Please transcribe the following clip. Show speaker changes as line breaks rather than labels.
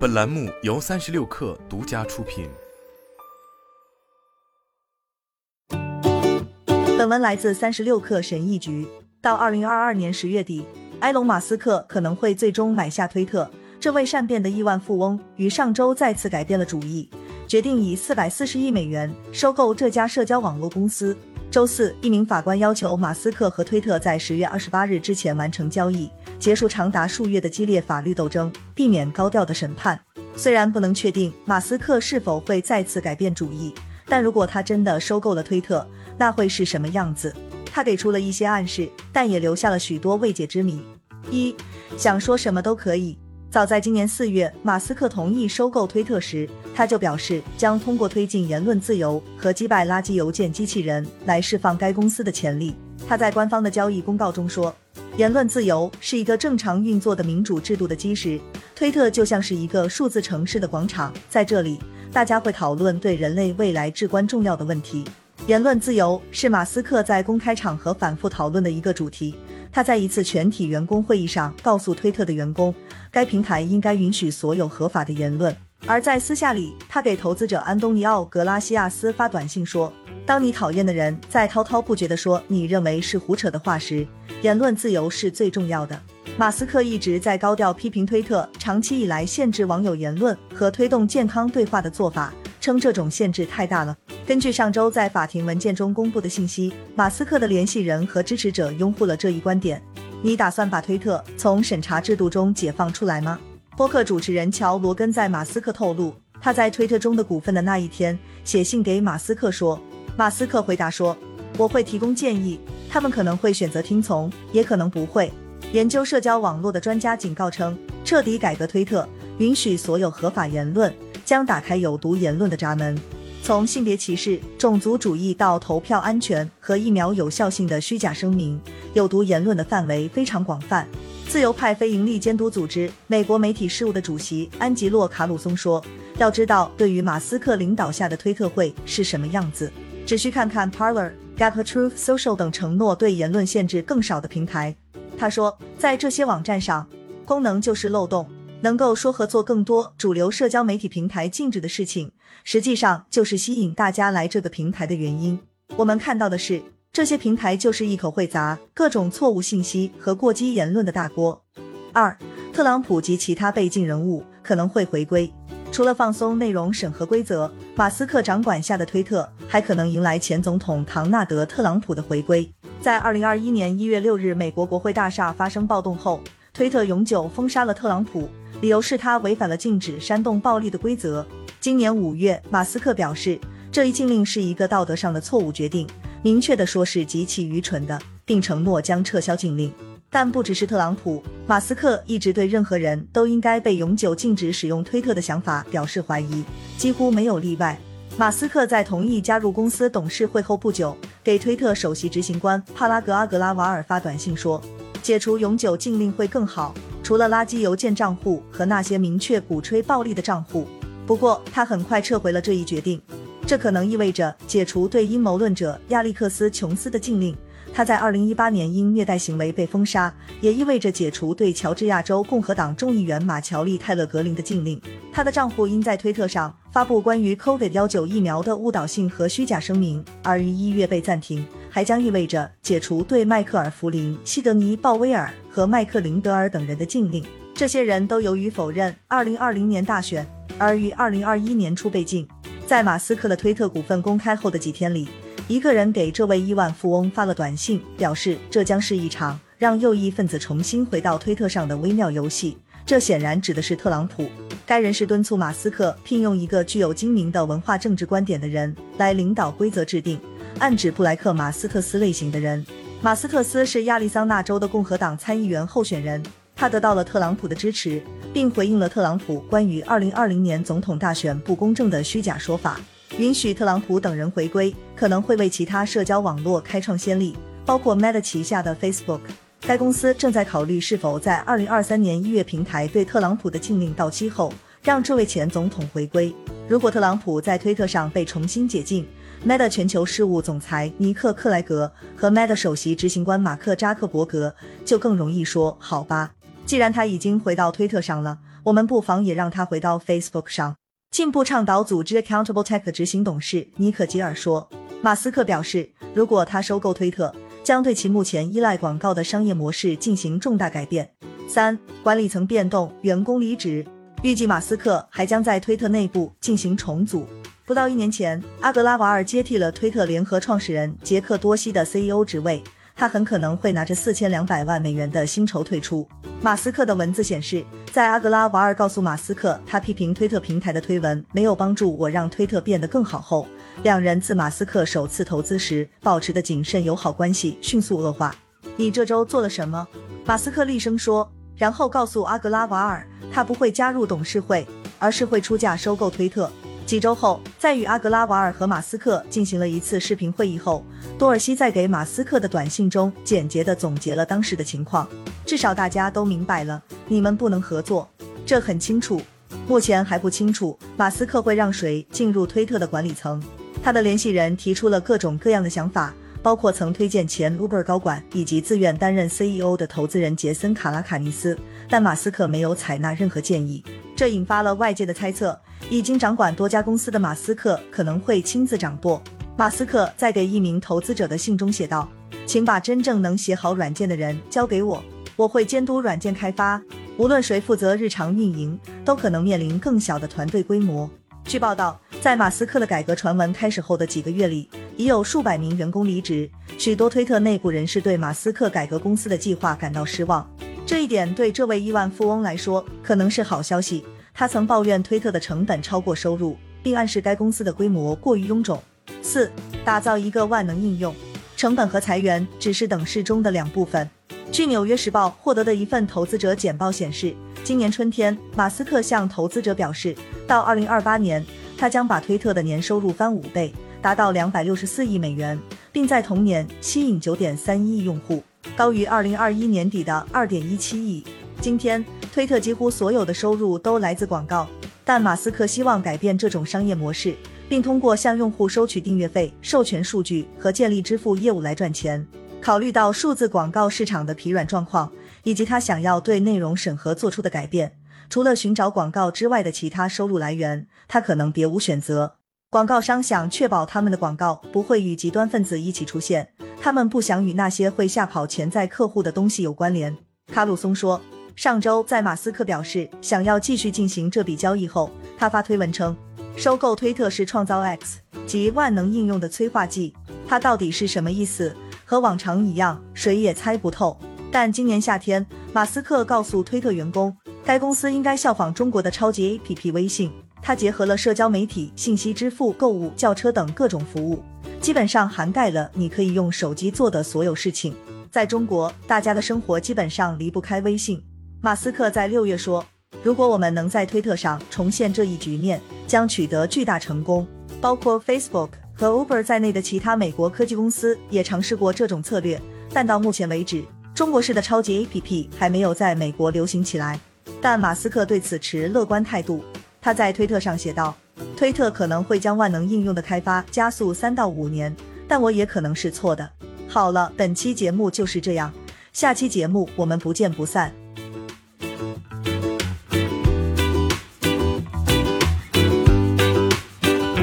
本栏目由三十六氪独家出品。
本文来自三十六氪神译局。到二零二二年十月底，埃隆·马斯克可能会最终买下推特。这位善变的亿万富翁于上周再次改变了主意，决定以四百四十亿美元收购这家社交网络公司。周四，一名法官要求马斯克和推特在十月二十八日之前完成交易，结束长达数月的激烈法律斗争，避免高调的审判。虽然不能确定马斯克是否会再次改变主意，但如果他真的收购了推特，那会是什么样子？他给出了一些暗示，但也留下了许多未解之谜。一，想说什么都可以。早在今年四月，马斯克同意收购推特时，他就表示将通过推进言论自由和击败垃圾邮件机器人来释放该公司的潜力。他在官方的交易公告中说：“言论自由是一个正常运作的民主制度的基石。推特就像是一个数字城市的广场，在这里，大家会讨论对人类未来至关重要的问题。言论自由是马斯克在公开场合反复讨论的一个主题。”他在一次全体员工会议上告诉推特的员工，该平台应该允许所有合法的言论。而在私下里，他给投资者安东尼奥·格拉西亚斯发短信说：“当你讨厌的人在滔滔不绝地说你认为是胡扯的话时，言论自由是最重要的。”马斯克一直在高调批评推特长期以来限制网友言论和推动健康对话的做法，称这种限制太大了。根据上周在法庭文件中公布的信息，马斯克的联系人和支持者拥护了这一观点。你打算把推特从审查制度中解放出来吗？播客主持人乔·罗根在马斯克透露他在推特中的股份的那一天，写信给马斯克说，马斯克回答说：“我会提供建议，他们可能会选择听从，也可能不会。”研究社交网络的专家警告称，彻底改革推特，允许所有合法言论，将打开有毒言论的闸门。从性别歧视、种族主义到投票安全和疫苗有效性的虚假声明，有毒言论的范围非常广泛。自由派非营利监督组织美国媒体事务的主席安吉洛·卡鲁松说：“要知道，对于马斯克领导下的推特会是什么样子，只需看看 Parler、Gap、Truth Social 等承诺对言论限制更少的平台。”他说：“在这些网站上，功能就是漏洞。”能够说和做更多主流社交媒体平台禁止的事情，实际上就是吸引大家来这个平台的原因。我们看到的是，这些平台就是一口会砸各种错误信息和过激言论的大锅。二，特朗普及其他被禁人物可能会回归。除了放松内容审核规则，马斯克掌管下的推特还可能迎来前总统唐纳德·特朗普的回归。在二零二一年一月六日美国国会大厦发生暴动后，推特永久封杀了特朗普。理由是他违反了禁止煽动暴力的规则。今年五月，马斯克表示，这一禁令是一个道德上的错误决定，明确的说是极其愚蠢的，并承诺将撤销禁令。但不只是特朗普，马斯克一直对任何人都应该被永久禁止使用推特的想法表示怀疑，几乎没有例外。马斯克在同意加入公司董事会后不久，给推特首席执行官帕拉格阿格拉瓦尔发短信说，解除永久禁令会更好。除了垃圾邮件账户和那些明确鼓吹暴力的账户，不过他很快撤回了这一决定。这可能意味着解除对阴谋论者亚历克斯·琼斯的禁令，他在2018年因虐待行为被封杀；也意味着解除对乔治亚州共和党众议员马乔丽·泰勒格林的禁令。他的账户因在推特上发布关于 COVID-19 疫苗的误导性和虚假声明而于一月被暂停。还将意味着解除对迈克尔·弗林、西德尼·鲍威尔和麦克林德尔等人的禁令。这些人都由于否认2020年大选而于2021年初被禁。在马斯克的推特股份公开后的几天里，一个人给这位亿万富翁发了短信，表示这将是一场让右翼分子重新回到推特上的微妙游戏。这显然指的是特朗普。该人士敦促马斯克聘用一个具有精明的文化政治观点的人来领导规则制定。暗指布莱克马斯特斯类型的人。马斯特斯是亚利桑那州的共和党参议员候选人，他得到了特朗普的支持，并回应了特朗普关于2020年总统大选不公正的虚假说法。允许特朗普等人回归，可能会为其他社交网络开创先例，包括 Meta 旗下的 Facebook。该公司正在考虑是否在2023年1月平台对特朗普的禁令到期后，让这位前总统回归。如果特朗普在推特上被重新解禁，Meta 全球事务总裁尼克克莱格和 Meta 首席执行官马克扎克伯格就更容易说好吧。既然他已经回到推特上了，我们不妨也让他回到 Facebook 上。进步倡导组织 Accountable Tech 执行董事尼可吉尔说：“马斯克表示，如果他收购推特，将对其目前依赖广告的商业模式进行重大改变。”三、管理层变动，员工离职。预计马斯克还将在推特内部进行重组。不到一年前，阿格拉瓦尔接替了推特联合创始人杰克多西的 CEO 职位。他很可能会拿着四千两百万美元的薪酬退出。马斯克的文字显示，在阿格拉瓦尔告诉马斯克他批评推特平台的推文没有帮助我让推特变得更好后，两人自马斯克首次投资时保持的谨慎友好关系迅速恶化。你这周做了什么？马斯克厉声说，然后告诉阿格拉瓦尔，他不会加入董事会，而是会出价收购推特。几周后，在与阿格拉瓦尔和马斯克进行了一次视频会议后，多尔西在给马斯克的短信中简洁地总结了当时的情况。至少大家都明白了，你们不能合作，这很清楚。目前还不清楚马斯克会让谁进入推特的管理层。他的联系人提出了各种各样的想法，包括曾推荐前 Uber 高管以及自愿担任 CEO 的投资人杰森·卡拉卡尼斯，但马斯克没有采纳任何建议，这引发了外界的猜测。已经掌管多家公司的马斯克可能会亲自掌舵。马斯克在给一名投资者的信中写道：“请把真正能写好软件的人交给我，我会监督软件开发。无论谁负责日常运营，都可能面临更小的团队规模。”据报道，在马斯克的改革传闻开始后的几个月里，已有数百名员工离职。许多推特内部人士对马斯克改革公司的计划感到失望。这一点对这位亿万富翁来说可能是好消息。他曾抱怨推特的成本超过收入，并暗示该公司的规模过于臃肿。四、打造一个万能应用，成本和裁员只是等式中的两部分。据《纽约时报》获得的一份投资者简报显示，今年春天，马斯克向投资者表示，到2028年，他将把推特的年收入翻五倍，达到264亿美元，并在同年吸引9.31亿用户，高于2021年底的2.17亿。今天。推特几乎所有的收入都来自广告，但马斯克希望改变这种商业模式，并通过向用户收取订阅费、授权数据和建立支付业务来赚钱。考虑到数字广告市场的疲软状况，以及他想要对内容审核做出的改变，除了寻找广告之外的其他收入来源，他可能别无选择。广告商想确保他们的广告不会与极端分子一起出现，他们不想与那些会吓跑潜在客户的东西有关联。卡鲁松说。上周，在马斯克表示想要继续进行这笔交易后，他发推文称，收购推特是创造 X 及万能应用的催化剂。他到底是什么意思？和往常一样，谁也猜不透。但今年夏天，马斯克告诉推特员工，该公司应该效仿中国的超级 APP 微信，它结合了社交媒体、信息支付、购物、叫车等各种服务，基本上涵盖了你可以用手机做的所有事情。在中国，大家的生活基本上离不开微信。马斯克在六月说：“如果我们能在推特上重现这一局面，将取得巨大成功。包括 Facebook 和 Uber 在内的其他美国科技公司也尝试过这种策略，但到目前为止，中国式的超级 APP 还没有在美国流行起来。但马斯克对此持乐观态度。他在推特上写道：‘推特可能会将万能应用的开发加速三到五年，但我也可能是错的。’好了，本期节目就是这样，下期节目我们不见不散。”